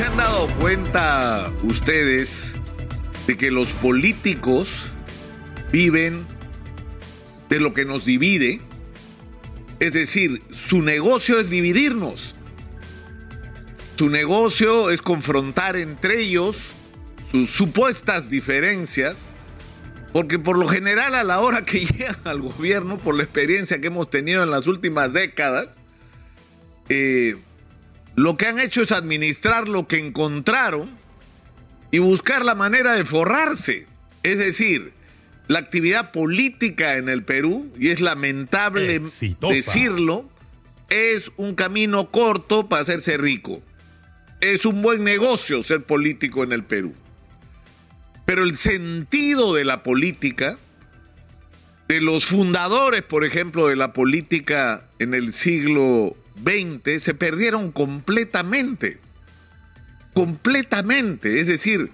¿Se han dado cuenta ustedes de que los políticos viven de lo que nos divide? Es decir, su negocio es dividirnos. Su negocio es confrontar entre ellos sus supuestas diferencias, porque por lo general a la hora que llegan al gobierno, por la experiencia que hemos tenido en las últimas décadas, eh, lo que han hecho es administrar lo que encontraron y buscar la manera de forrarse. Es decir, la actividad política en el Perú, y es lamentable Exitosa. decirlo, es un camino corto para hacerse rico. Es un buen negocio ser político en el Perú. Pero el sentido de la política, de los fundadores, por ejemplo, de la política en el siglo XX, se perdieron completamente. Completamente. Es decir,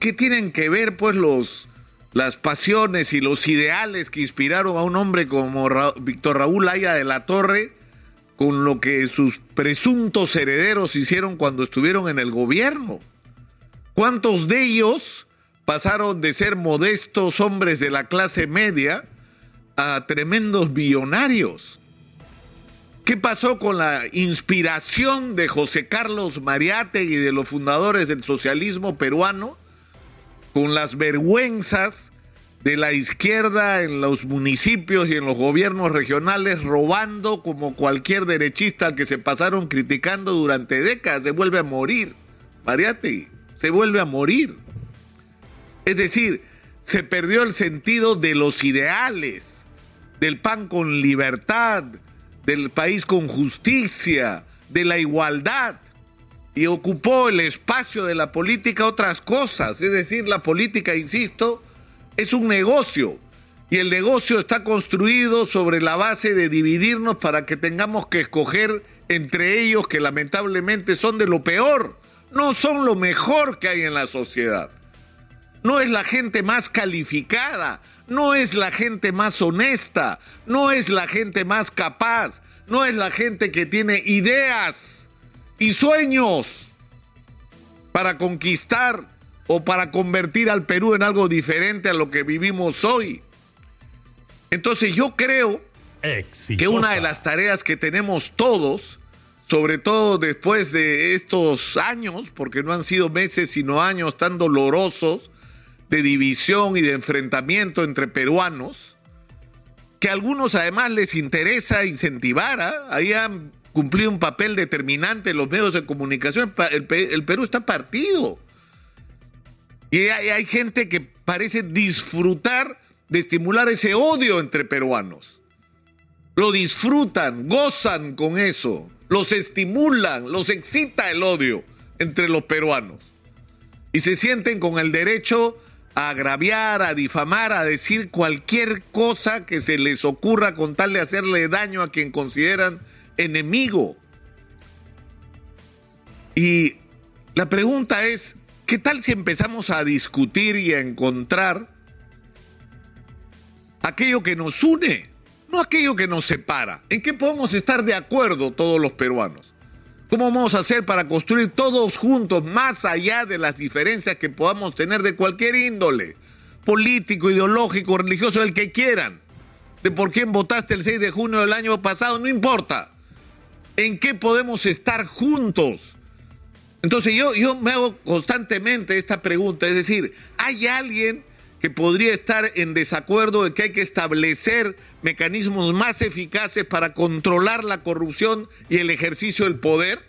¿qué tienen que ver pues los, las pasiones y los ideales que inspiraron a un hombre como Ra- Víctor Raúl Aya de la Torre con lo que sus presuntos herederos hicieron cuando estuvieron en el gobierno? ¿Cuántos de ellos pasaron de ser modestos hombres de la clase media a tremendos billonarios? ¿Qué pasó con la inspiración de José Carlos Mariátegui y de los fundadores del socialismo peruano? Con las vergüenzas de la izquierda en los municipios y en los gobiernos regionales robando como cualquier derechista al que se pasaron criticando durante décadas, se vuelve a morir. Mariátegui, se vuelve a morir. Es decir, se perdió el sentido de los ideales, del pan con libertad, del país con justicia, de la igualdad. Y ocupó el espacio de la política otras cosas. Es decir, la política, insisto, es un negocio. Y el negocio está construido sobre la base de dividirnos para que tengamos que escoger entre ellos que lamentablemente son de lo peor. No son lo mejor que hay en la sociedad no es la gente más calificada, no es la gente más honesta, no es la gente más capaz, no es la gente que tiene ideas y sueños para conquistar o para convertir al Perú en algo diferente a lo que vivimos hoy. Entonces yo creo Exitosa. que una de las tareas que tenemos todos, sobre todo después de estos años, porque no han sido meses sino años tan dolorosos de división y de enfrentamiento entre peruanos, que a algunos además les interesa incentivar, ¿ah? ahí han cumplido un papel determinante en los medios de comunicación, el, Pe- el Perú está partido. Y hay gente que parece disfrutar de estimular ese odio entre peruanos lo disfrutan, gozan con eso, los estimulan, los excita el odio entre los peruanos. Y se sienten con el derecho a agraviar, a difamar, a decir cualquier cosa que se les ocurra con tal de hacerle daño a quien consideran enemigo. Y la pregunta es, ¿qué tal si empezamos a discutir y a encontrar aquello que nos une, no aquello que nos separa. ¿En qué podemos estar de acuerdo todos los peruanos? ¿Cómo vamos a hacer para construir todos juntos, más allá de las diferencias que podamos tener de cualquier índole, político, ideológico, religioso, el que quieran? De por quién votaste el 6 de junio del año pasado, no importa. ¿En qué podemos estar juntos? Entonces yo, yo me hago constantemente esta pregunta, es decir, ¿hay alguien que podría estar en desacuerdo de que hay que establecer mecanismos más eficaces para controlar la corrupción y el ejercicio del poder?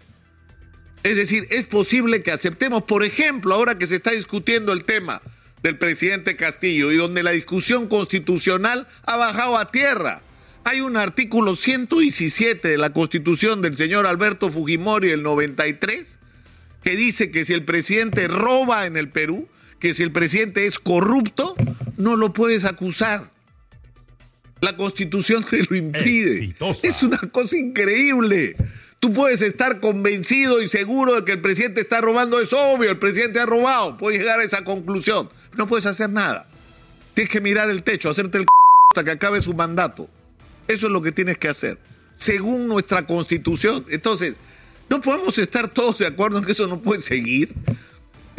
Es decir, es posible que aceptemos, por ejemplo, ahora que se está discutiendo el tema del presidente Castillo y donde la discusión constitucional ha bajado a tierra. Hay un artículo 117 de la constitución del señor Alberto Fujimori del 93 que dice que si el presidente roba en el Perú, que si el presidente es corrupto, no lo puedes acusar. La constitución te lo impide. Exitosa. Es una cosa increíble. Tú puedes estar convencido y seguro de que el presidente está robando, es obvio, el presidente ha robado, puedes llegar a esa conclusión. No puedes hacer nada. Tienes que mirar el techo, hacerte el hasta que acabe su mandato. Eso es lo que tienes que hacer, según nuestra constitución. Entonces, No podemos estar todos de acuerdo en que eso no puede seguir.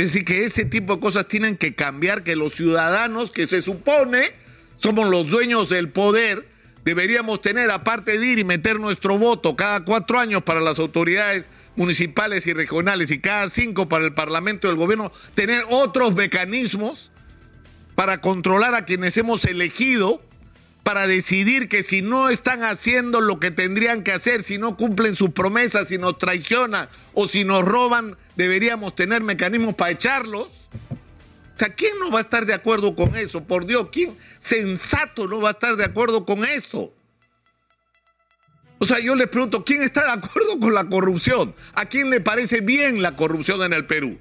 Es decir, que ese tipo de cosas tienen que cambiar, que los ciudadanos, que se supone somos los dueños del poder, deberíamos tener, aparte de ir y meter nuestro voto cada cuatro años para las autoridades municipales y regionales y cada cinco para el Parlamento y el gobierno, tener otros mecanismos para controlar a quienes hemos elegido, para decidir que si no están haciendo lo que tendrían que hacer, si no cumplen sus promesas, si nos traicionan o si nos roban, deberíamos tener mecanismos para echarlos. O sea, ¿quién no va a estar de acuerdo con eso? Por Dios, ¿quién sensato no va a estar de acuerdo con eso? O sea, yo les pregunto, ¿quién está de acuerdo con la corrupción? ¿A quién le parece bien la corrupción en el Perú?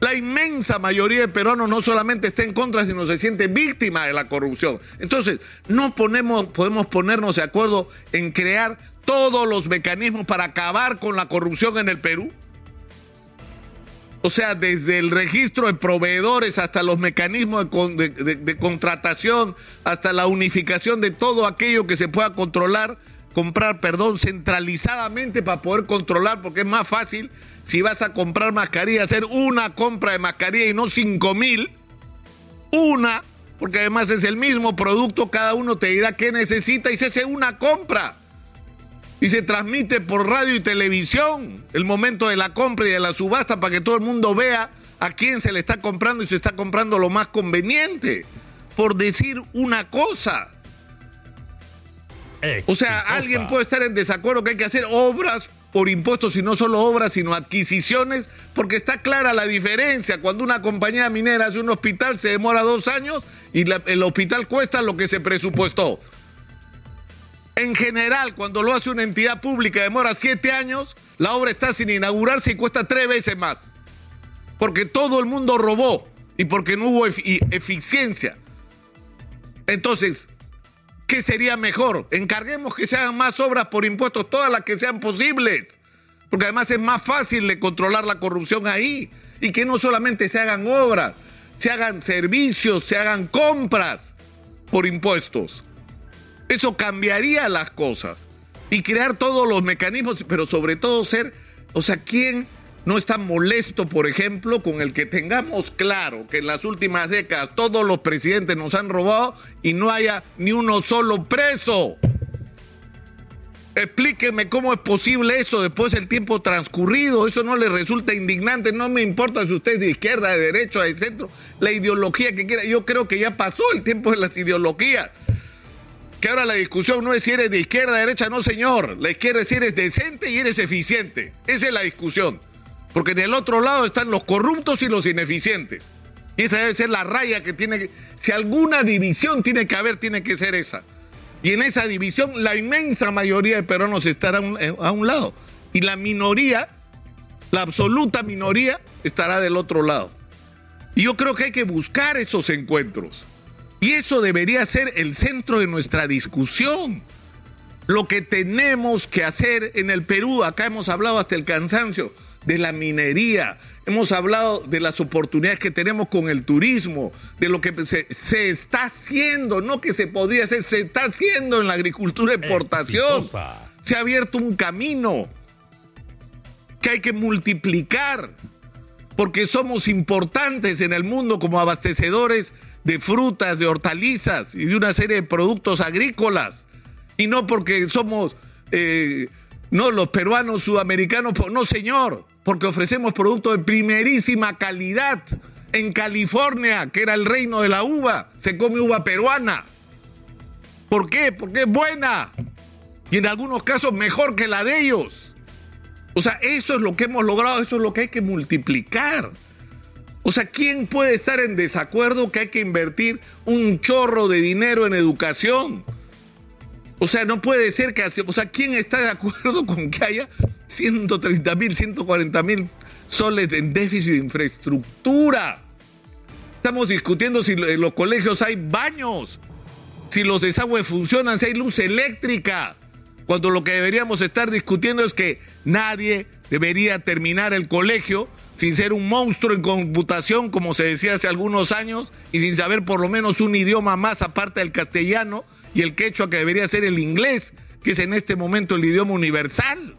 La inmensa mayoría de peruanos no solamente está en contra, sino se siente víctima de la corrupción. Entonces, no ponemos, podemos ponernos de acuerdo en crear todos los mecanismos para acabar con la corrupción en el Perú. O sea, desde el registro de proveedores hasta los mecanismos de, contratación, hasta la unificación de todo aquello que se pueda controlar, comprar, perdón, centralizadamente para poder controlar, porque es más fácil si vas a comprar mascarilla, hacer una compra de mascarilla y no cinco mil, una, porque además es el mismo producto, cada uno te dirá qué necesita y se hace una compra. Y se transmite por radio y televisión el momento de la compra y de la subasta para que todo el mundo vea a quién se le está comprando y se está comprando lo más conveniente. Por decir una cosa. O sea, alguien puede estar en desacuerdo que hay que hacer obras por impuestos y no solo obras, sino adquisiciones, porque está clara la diferencia. Cuando una compañía minera hace un hospital se demora dos años y el hospital cuesta lo que se presupuestó. En general, cuando lo hace una entidad pública demora siete años, la obra está sin inaugurarse y cuesta tres veces más. Porque todo el mundo robó y porque no hubo eficiencia. Entonces, ¿Qué sería mejor? Encarguemos que se hagan más obras por impuestos, todas las que sean posibles. Porque además es más fácil de controlar la corrupción ahí. Y que no solamente se hagan obras, se hagan servicios, se hagan compras por impuestos. Eso cambiaría las cosas. Y crear todos los mecanismos, pero sobre todo ser, o sea, ¿quién no está molesto, por ejemplo, con el que tengamos claro que en las últimas décadas todos los presidentes nos han robado y no haya ni uno solo preso. Explíqueme cómo es posible eso después del tiempo transcurrido. Eso no le resulta indignante. No me importa si usted es de izquierda, de derecha, de centro, la ideología que quiera. Yo creo que ya pasó el tiempo de las ideologías. Que ahora la discusión no es si eres de izquierda, de derecha, no señor. La izquierda es si eres decente y eres eficiente. Esa es la discusión. Porque del otro lado están los corruptos y los ineficientes. Y esa debe ser la raya que tiene que... Si alguna división tiene que haber, tiene que ser esa. Y en esa división la inmensa mayoría de peruanos estará eh, a un, lado. Y la minoría, la absoluta minoría, estará del otro lado. Y yo creo que hay que buscar esos encuentros. Y eso debería ser el centro de nuestra discusión. Lo que tenemos que hacer en el Perú, acá hemos hablado hasta el cansancio, de la minería, hemos hablado de las oportunidades que tenemos con el turismo, de lo que se, está haciendo, no que se podría hacer, se está haciendo en la agricultura de exportación. Se ha abierto un camino que hay que multiplicar, porque somos importantes en el mundo como abastecedores de frutas, de hortalizas y de una serie de productos agrícolas, y no porque somos... Eh, no, los peruanos sudamericanos, no señor, porque ofrecemos productos de primerísima calidad. En California, que era el reino de la uva, se come uva peruana. ¿Por qué? Porque es buena. Y en algunos casos mejor que la de ellos. O sea, eso es lo que hemos logrado, eso es lo que hay que multiplicar. O sea, ¿quién puede estar en desacuerdo que hay que invertir un chorro de dinero en educación? O sea, no puede ser que... O sea, ¿quién está de acuerdo con que haya 130 mil, 140 mil soles en déficit de infraestructura? Estamos discutiendo si en los colegios hay baños, si los desagües funcionan, si hay luz eléctrica, cuando lo que deberíamos estar discutiendo es que nadie debería terminar el colegio sin ser un monstruo en computación, como se decía hace algunos años, y sin saber por lo menos un idioma más aparte del castellano, y el quechua que debería ser el inglés, que es en este momento el idioma universal.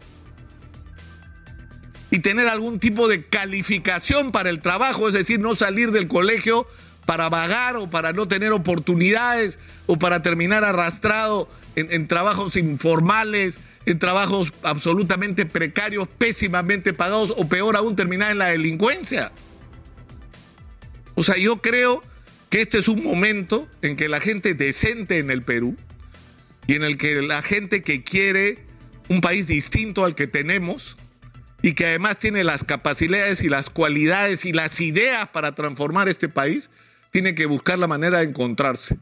y tener algún tipo de calificación para el trabajo, es decir, no salir del colegio para vagar o para no tener oportunidades o para terminar arrastrado en, trabajos informales, en trabajos absolutamente precarios, pésimamente pagados o peor aún terminar en la delincuencia. O sea, yo creo que este es un momento en que la gente decente en el Perú y en el que la gente que quiere un país distinto al que tenemos y que además tiene las capacidades y las cualidades y las ideas para transformar este país, tiene que buscar la manera de encontrarse.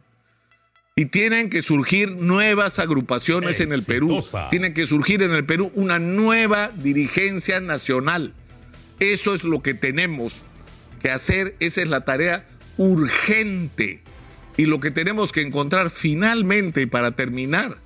Y tienen que surgir nuevas agrupaciones en el Perú. Tiene que surgir en el Perú una nueva dirigencia nacional. Eso es lo que tenemos que hacer. Esa es la tarea urgente. Y lo que tenemos que encontrar finalmente, para terminar,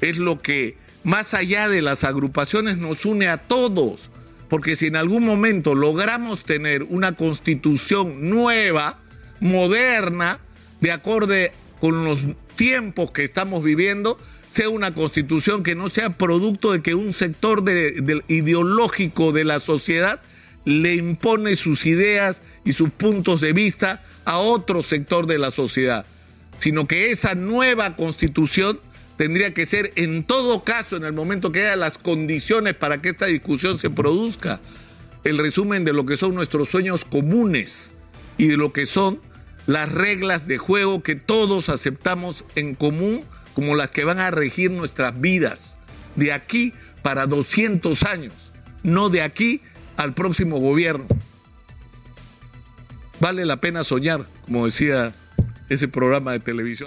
es lo que más allá de las agrupaciones nos une a todos. Porque si en algún momento logramos tener una constitución nueva, moderna, de acorde con los tiempos que estamos viviendo, sea una constitución que no sea producto de que un sector ideológico de la sociedad le impone sus ideas y sus puntos de vista a otro sector de la sociedad, sino que esa nueva constitución tendría que ser en todo caso, en el momento que haya las condiciones para que esta discusión se produzca, el resumen de lo que son nuestros sueños comunes y de lo que son las reglas de juego que todos aceptamos en común como las que van a regir nuestras vidas de aquí para 200 años, no de aquí al próximo gobierno. Vale la pena soñar, como decía ese programa de televisión.